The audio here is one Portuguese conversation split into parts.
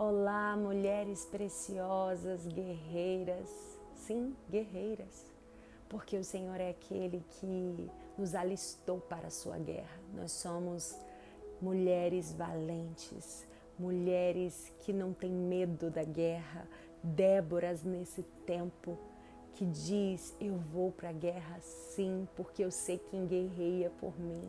Olá, mulheres preciosas, guerreiras, sim, guerreiras, porque o Senhor é aquele que nos alistou para a sua guerra. Nós somos mulheres valentes, mulheres que não têm medo da guerra, Déboras nesse tempo que diz: Eu vou para a guerra sim, porque eu sei quem guerreia por mim.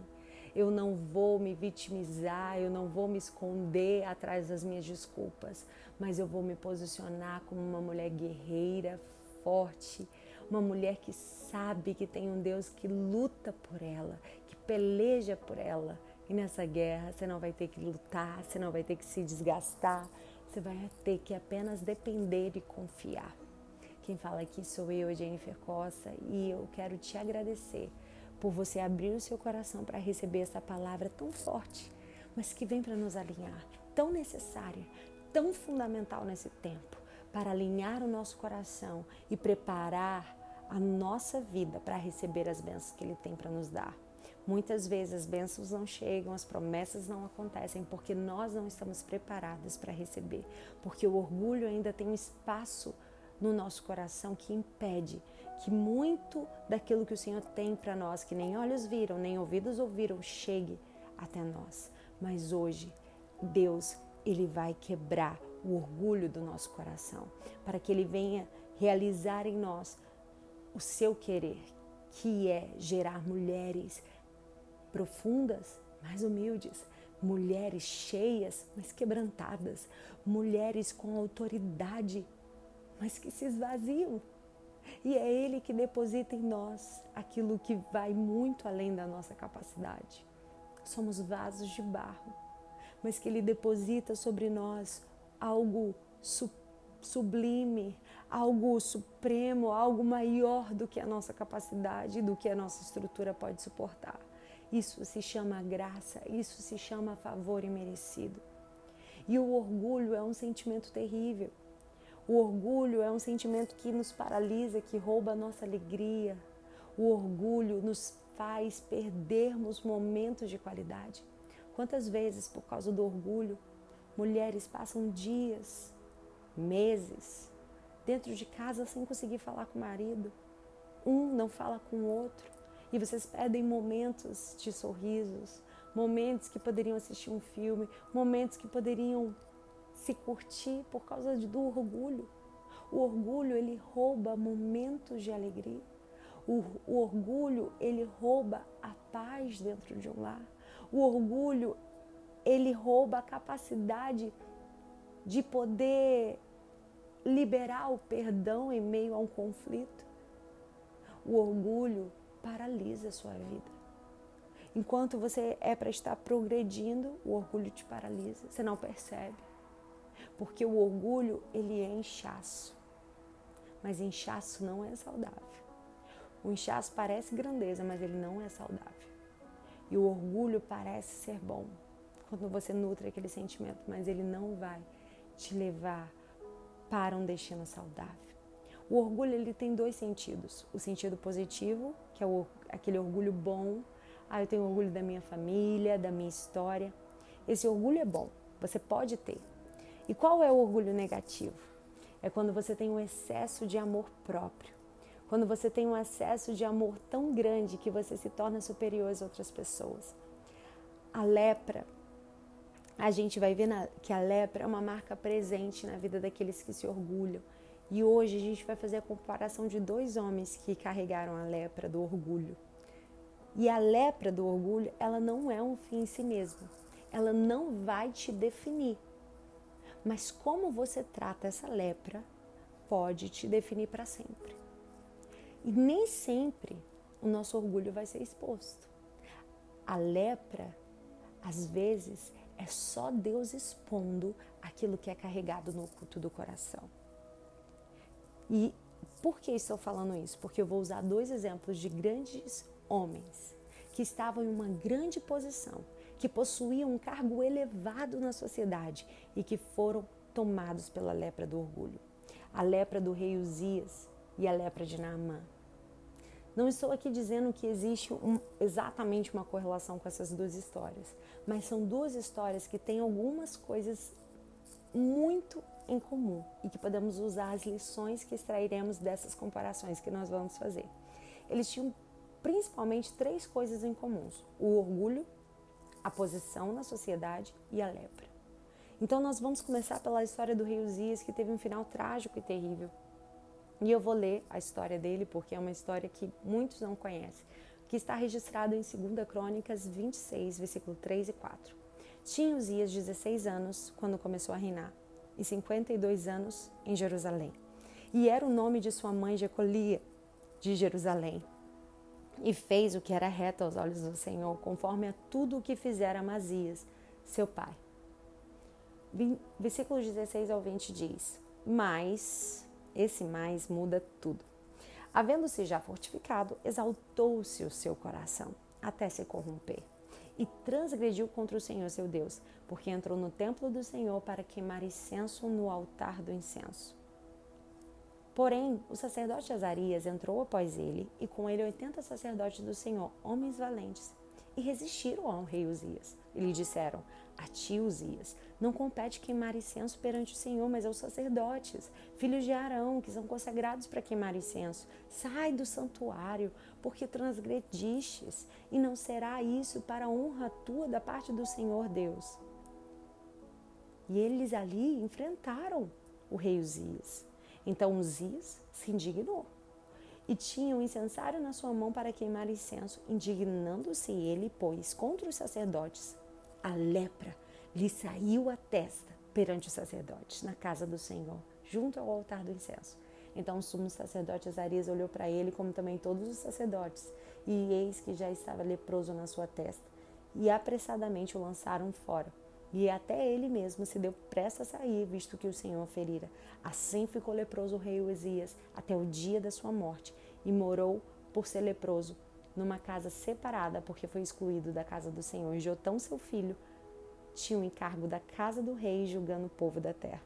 Eu não vou me vitimizar, eu não vou me esconder atrás das minhas desculpas, mas eu vou me posicionar como uma mulher guerreira, forte, uma mulher que sabe que tem um Deus que luta por ela, que peleja por ela. E nessa guerra você não vai ter que lutar, você não vai ter que se desgastar, você vai ter que apenas depender e confiar. Quem fala aqui sou eu, Jennifer Costa, e eu quero te agradecer por você abrir o seu coração para receber essa palavra tão forte, mas que vem para nos alinhar, tão necessária, tão fundamental nesse tempo, para alinhar o nosso coração e preparar a nossa vida para receber as bênçãos que Ele tem para nos dar. Muitas vezes as bênçãos não chegam, as promessas não acontecem porque nós não estamos preparadas para receber, porque o orgulho ainda tem um espaço no nosso coração que impede que muito daquilo que o Senhor tem para nós, que nem olhos viram, nem ouvidos ouviram, chegue até nós. Mas hoje, Deus, ele vai quebrar o orgulho do nosso coração, para que ele venha realizar em nós o seu querer, que é gerar mulheres profundas, mais humildes, mulheres cheias, mas quebrantadas, mulheres com autoridade, mas que se esvaziam e é Ele que deposita em nós aquilo que vai muito além da nossa capacidade. Somos vasos de barro, mas que Ele deposita sobre nós algo sublime, algo supremo, algo maior do que a nossa capacidade, do que a nossa estrutura pode suportar. Isso se chama graça, isso se chama favor imerecido. E o orgulho é um sentimento terrível. O orgulho é um sentimento que nos paralisa, que rouba a nossa alegria. O orgulho nos faz perdermos momentos de qualidade. Quantas vezes, por causa do orgulho, mulheres passam dias, meses, dentro de casa sem conseguir falar com o marido? Um não fala com o outro. E vocês perdem momentos de sorrisos, momentos que poderiam assistir um filme, momentos que poderiam se curtir por causa do orgulho. O orgulho ele rouba momentos de alegria. O, o orgulho ele rouba a paz dentro de um lar. O orgulho ele rouba a capacidade de poder liberar o perdão em meio a um conflito. O orgulho paralisa a sua vida. Enquanto você é para estar progredindo, o orgulho te paralisa, você não percebe. Porque o orgulho, ele é inchaço. Mas inchaço não é saudável. O inchaço parece grandeza, mas ele não é saudável. E o orgulho parece ser bom quando você nutre aquele sentimento, mas ele não vai te levar para um destino saudável. O orgulho ele tem dois sentidos: o sentido positivo, que é o, aquele orgulho bom. Ah, eu tenho orgulho da minha família, da minha história. Esse orgulho é bom, você pode ter. E qual é o orgulho negativo? É quando você tem um excesso de amor próprio. Quando você tem um excesso de amor tão grande que você se torna superior às outras pessoas. A lepra, a gente vai ver na, que a lepra é uma marca presente na vida daqueles que se orgulham. E hoje a gente vai fazer a comparação de dois homens que carregaram a lepra do orgulho. E a lepra do orgulho, ela não é um fim em si mesma. Ela não vai te definir. Mas como você trata essa lepra pode te definir para sempre. E nem sempre o nosso orgulho vai ser exposto. A lepra, às vezes, é só Deus expondo aquilo que é carregado no culto do coração. E por que estou falando isso? Porque eu vou usar dois exemplos de grandes homens que estavam em uma grande posição que possuíam um cargo elevado na sociedade e que foram tomados pela lepra do orgulho. A lepra do rei Uzias e a lepra de Naamã. Não estou aqui dizendo que existe um, exatamente uma correlação com essas duas histórias, mas são duas histórias que têm algumas coisas muito em comum e que podemos usar as lições que extrairemos dessas comparações que nós vamos fazer. Eles tinham principalmente três coisas em comuns: o orgulho, a posição na sociedade e a lepra. Então nós vamos começar pela história do rei Uzias, que teve um final trágico e terrível. E eu vou ler a história dele porque é uma história que muitos não conhecem, que está registrada em 2 Crônicas 26, versículo 3 e 4. Tinha Uzias 16 anos quando começou a reinar e 52 anos em Jerusalém. E era o nome de sua mãe Jecolia de Jerusalém. E fez o que era reto aos olhos do Senhor, conforme a tudo o que fizera Amazias, seu pai. Versículos 16 ao 20 diz: Mas, esse mais muda tudo. Havendo-se já fortificado, exaltou-se o seu coração até se corromper e transgrediu contra o Senhor seu Deus, porque entrou no templo do Senhor para queimar incenso no altar do incenso. Porém, o sacerdote Azarias entrou após ele, e com ele oitenta sacerdotes do Senhor, homens valentes, e resistiram ao rei Uzias. E lhe disseram: A ti, Uzias, não compete queimar incenso perante o Senhor, mas aos sacerdotes, filhos de Arão, que são consagrados para queimar incenso. Sai do santuário, porque transgredistes, e não será isso para a honra tua da parte do Senhor Deus. E eles ali enfrentaram o rei Uzias. Então Uzias se indignou e tinha um incensário na sua mão para queimar incenso, indignando-se ele, pois, contra os sacerdotes, a lepra lhe saiu a testa perante os sacerdotes na casa do Senhor, junto ao altar do incenso. Então o sumo sacerdote Azarias olhou para ele, como também todos os sacerdotes, e eis que já estava leproso na sua testa. E apressadamente o lançaram fora. E até ele mesmo se deu pressa a sair, visto que o Senhor ferira. Assim ficou leproso o rei Uzias até o dia da sua morte, e morou por ser leproso numa casa separada, porque foi excluído da casa do Senhor. E Jotão, seu filho, tinha o encargo da casa do rei, julgando o povo da terra.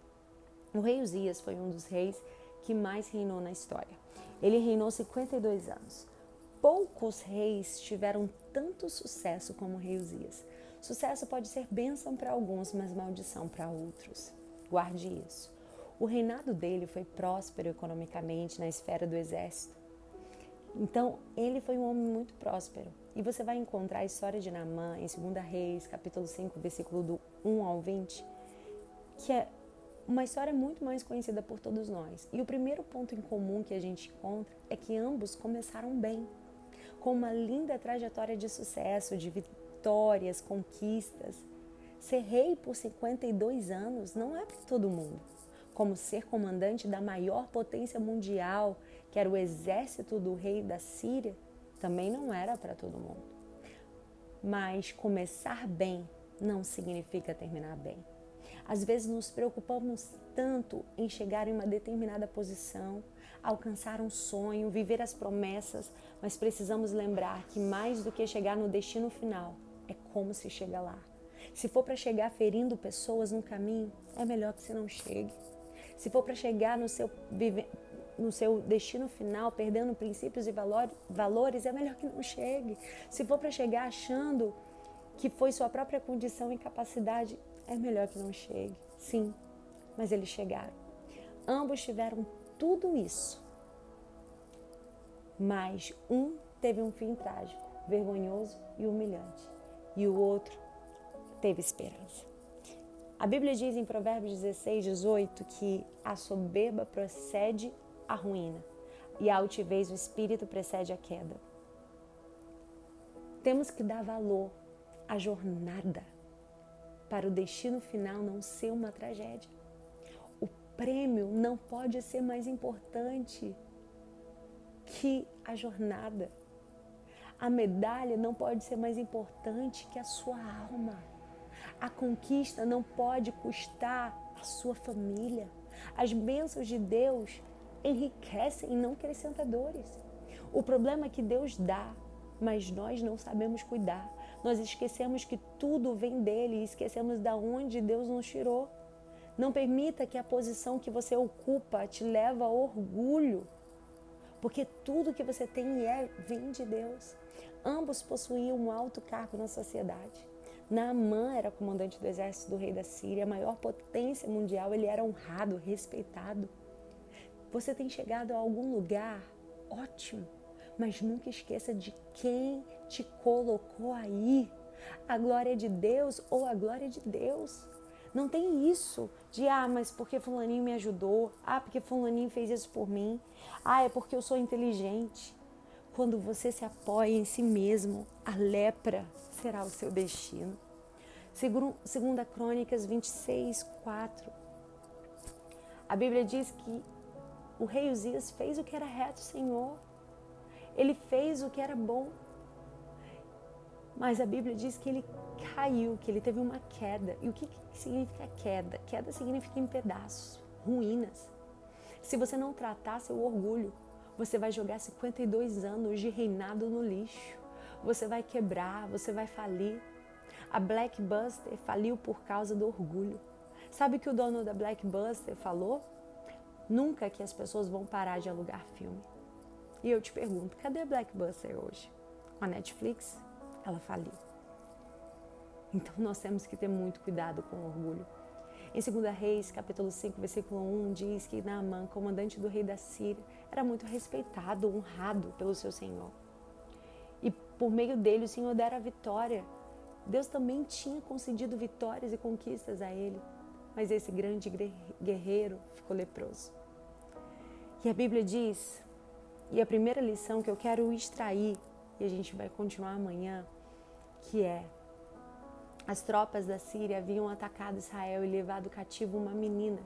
O rei Uzias foi um dos reis que mais reinou na história. Ele reinou 52 anos. Poucos reis tiveram tanto sucesso como o rei Uzias. Sucesso pode ser bênção para alguns, mas maldição para outros. Guarde isso. O reinado dele foi próspero economicamente na esfera do exército. Então, ele foi um homem muito próspero. E você vai encontrar a história de Naamã em 2 Reis, capítulo 5, versículo do 1 ao 20, que é uma história muito mais conhecida por todos nós. E o primeiro ponto em comum que a gente encontra é que ambos começaram bem, com uma linda trajetória de sucesso, de vitórias, conquistas. Ser rei por 52 anos não é para todo mundo. Como ser comandante da maior potência mundial, que era o exército do rei da Síria, também não era para todo mundo. Mas começar bem não significa terminar bem. Às vezes nos preocupamos tanto em chegar em uma determinada posição, alcançar um sonho, viver as promessas, mas precisamos lembrar que mais do que chegar no destino final, é como se chega lá. Se for para chegar ferindo pessoas no caminho, é melhor que você não chegue. Se for para chegar no seu no seu destino final, perdendo princípios e valores, é melhor que não chegue. Se for para chegar achando que foi sua própria condição e capacidade, é melhor que não chegue. Sim, mas eles chegaram. Ambos tiveram tudo isso. Mas um teve um fim trágico, vergonhoso e humilhante, e o outro teve esperança. A Bíblia diz em Provérbios 16, 18 que a soberba procede a ruína, e a altivez do espírito precede a queda. Temos que dar valor à jornada para o destino final não ser uma tragédia. O prêmio não pode ser mais importante que a jornada. A medalha não pode ser mais importante que a sua alma. A conquista não pode custar a sua família. As bênçãos de Deus enriquecem e não acrescentadores. O problema é que Deus dá, mas nós não sabemos cuidar. Nós esquecemos que tudo vem dele e esquecemos da onde Deus nos tirou. Não permita que a posição que você ocupa te leve a orgulho, porque tudo que você tem e é vem de Deus. Ambos possuíam um alto cargo na sociedade. Naamã era comandante do exército do rei da Síria, a maior potência mundial, ele era honrado, respeitado. Você tem chegado a algum lugar ótimo, mas nunca esqueça de quem te colocou aí. A glória de Deus ou a glória de Deus. Não tem isso de, ah, mas porque Fulaninho me ajudou, ah, porque Fulaninho fez isso por mim, ah, é porque eu sou inteligente. Quando você se apoia em si mesmo, a lepra será o seu destino. Segunda Crônicas 26, 4. A Bíblia diz que o rei Uzias fez o que era reto, Senhor. Ele fez o que era bom. Mas a Bíblia diz que ele caiu, que ele teve uma queda. E o que, que significa queda? Queda significa em pedaços, ruínas. Se você não tratar seu orgulho, você vai jogar 52 anos de reinado no lixo. Você vai quebrar, você vai falir. A Blackbuster faliu por causa do orgulho. Sabe o que o dono da Blackbuster falou? Nunca que as pessoas vão parar de alugar filme. E eu te pergunto, cadê a Blackbuster hoje? Com a Netflix, ela faliu. Então nós temos que ter muito cuidado com o orgulho. Em 2 Reis, capítulo 5, versículo 1, diz que Naaman, comandante do rei da Síria, era muito respeitado, honrado pelo seu Senhor. E por meio dele o Senhor dera vitória. Deus também tinha concedido vitórias e conquistas a ele, mas esse grande guerreiro ficou leproso. E a Bíblia diz, e a primeira lição que eu quero extrair, e a gente vai continuar amanhã, que é as tropas da Síria haviam atacado Israel e levado cativo uma menina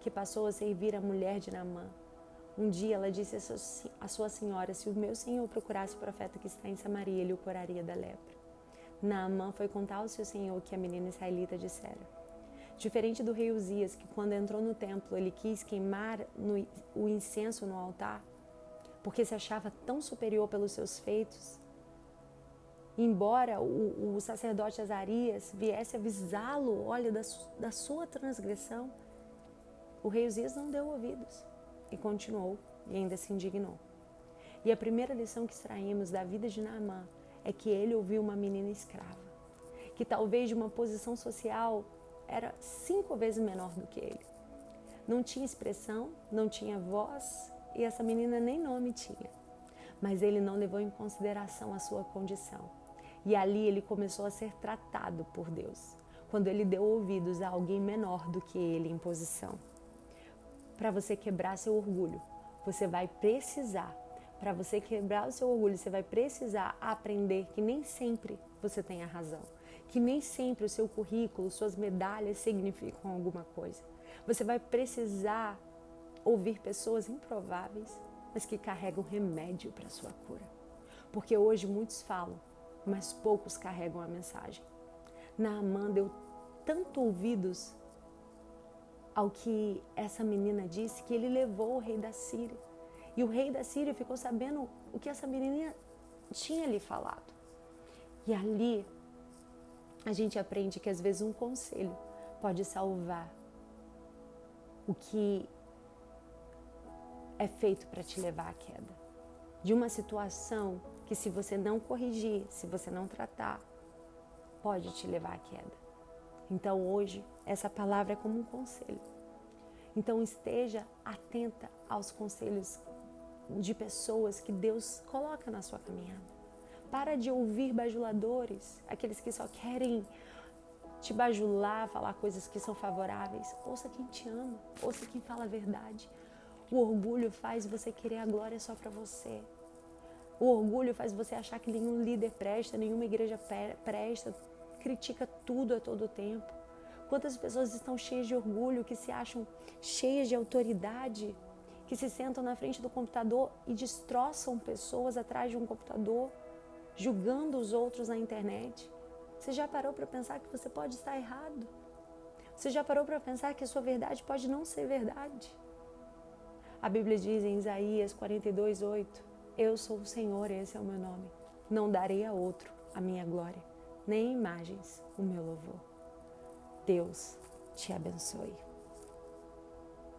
que passou a servir a mulher de Naamã. Um dia ela disse à sua senhora: Se o meu senhor procurasse o profeta que está em Samaria, ele o curaria da lepra. Naamã foi contar ao seu senhor que a menina israelita dissera. Diferente do rei Uzias, que quando entrou no templo ele quis queimar no, o incenso no altar, porque se achava tão superior pelos seus feitos, embora o, o sacerdote Azarias viesse avisá-lo, olha, da, da sua transgressão, o rei Uzias não deu ouvidos e continuou e ainda se indignou. E a primeira lição que extraímos da vida de Naamã é que ele ouviu uma menina escrava, que talvez de uma posição social era cinco vezes menor do que ele. Não tinha expressão, não tinha voz e essa menina nem nome tinha. Mas ele não levou em consideração a sua condição e ali ele começou a ser tratado por Deus, quando ele deu ouvidos a alguém menor do que ele em posição. Para você quebrar seu orgulho, você vai precisar, para você quebrar o seu orgulho, você vai precisar aprender que nem sempre você tem a razão, que nem sempre o seu currículo, suas medalhas significam alguma coisa. Você vai precisar ouvir pessoas improváveis, mas que carregam remédio para sua cura. Porque hoje muitos falam, mas poucos carregam a mensagem. Naamã deu tanto ouvidos ao que essa menina disse que ele levou o rei da Síria. E o rei da Síria ficou sabendo o que essa menina tinha lhe falado. E ali a gente aprende que às vezes um conselho pode salvar o que é feito para te levar à queda. De uma situação que se você não corrigir, se você não tratar, pode te levar à queda. Então hoje essa palavra é como um conselho. Então esteja atenta aos conselhos de pessoas que Deus coloca na sua caminhada. Para de ouvir bajuladores, aqueles que só querem te bajular, falar coisas que são favoráveis. Ouça quem te ama, ouça quem fala a verdade. O orgulho faz você querer a glória só para você. O orgulho faz você achar que nenhum líder presta, nenhuma igreja presta, critica tudo a todo tempo. Quantas pessoas estão cheias de orgulho, que se acham cheias de autoridade, que se sentam na frente do computador e destroçam pessoas atrás de um computador, julgando os outros na internet. Você já parou para pensar que você pode estar errado? Você já parou para pensar que a sua verdade pode não ser verdade? A Bíblia diz em Isaías 42, 8: eu sou o Senhor, esse é o meu nome. Não darei a outro a minha glória, nem imagens o meu louvor. Deus te abençoe.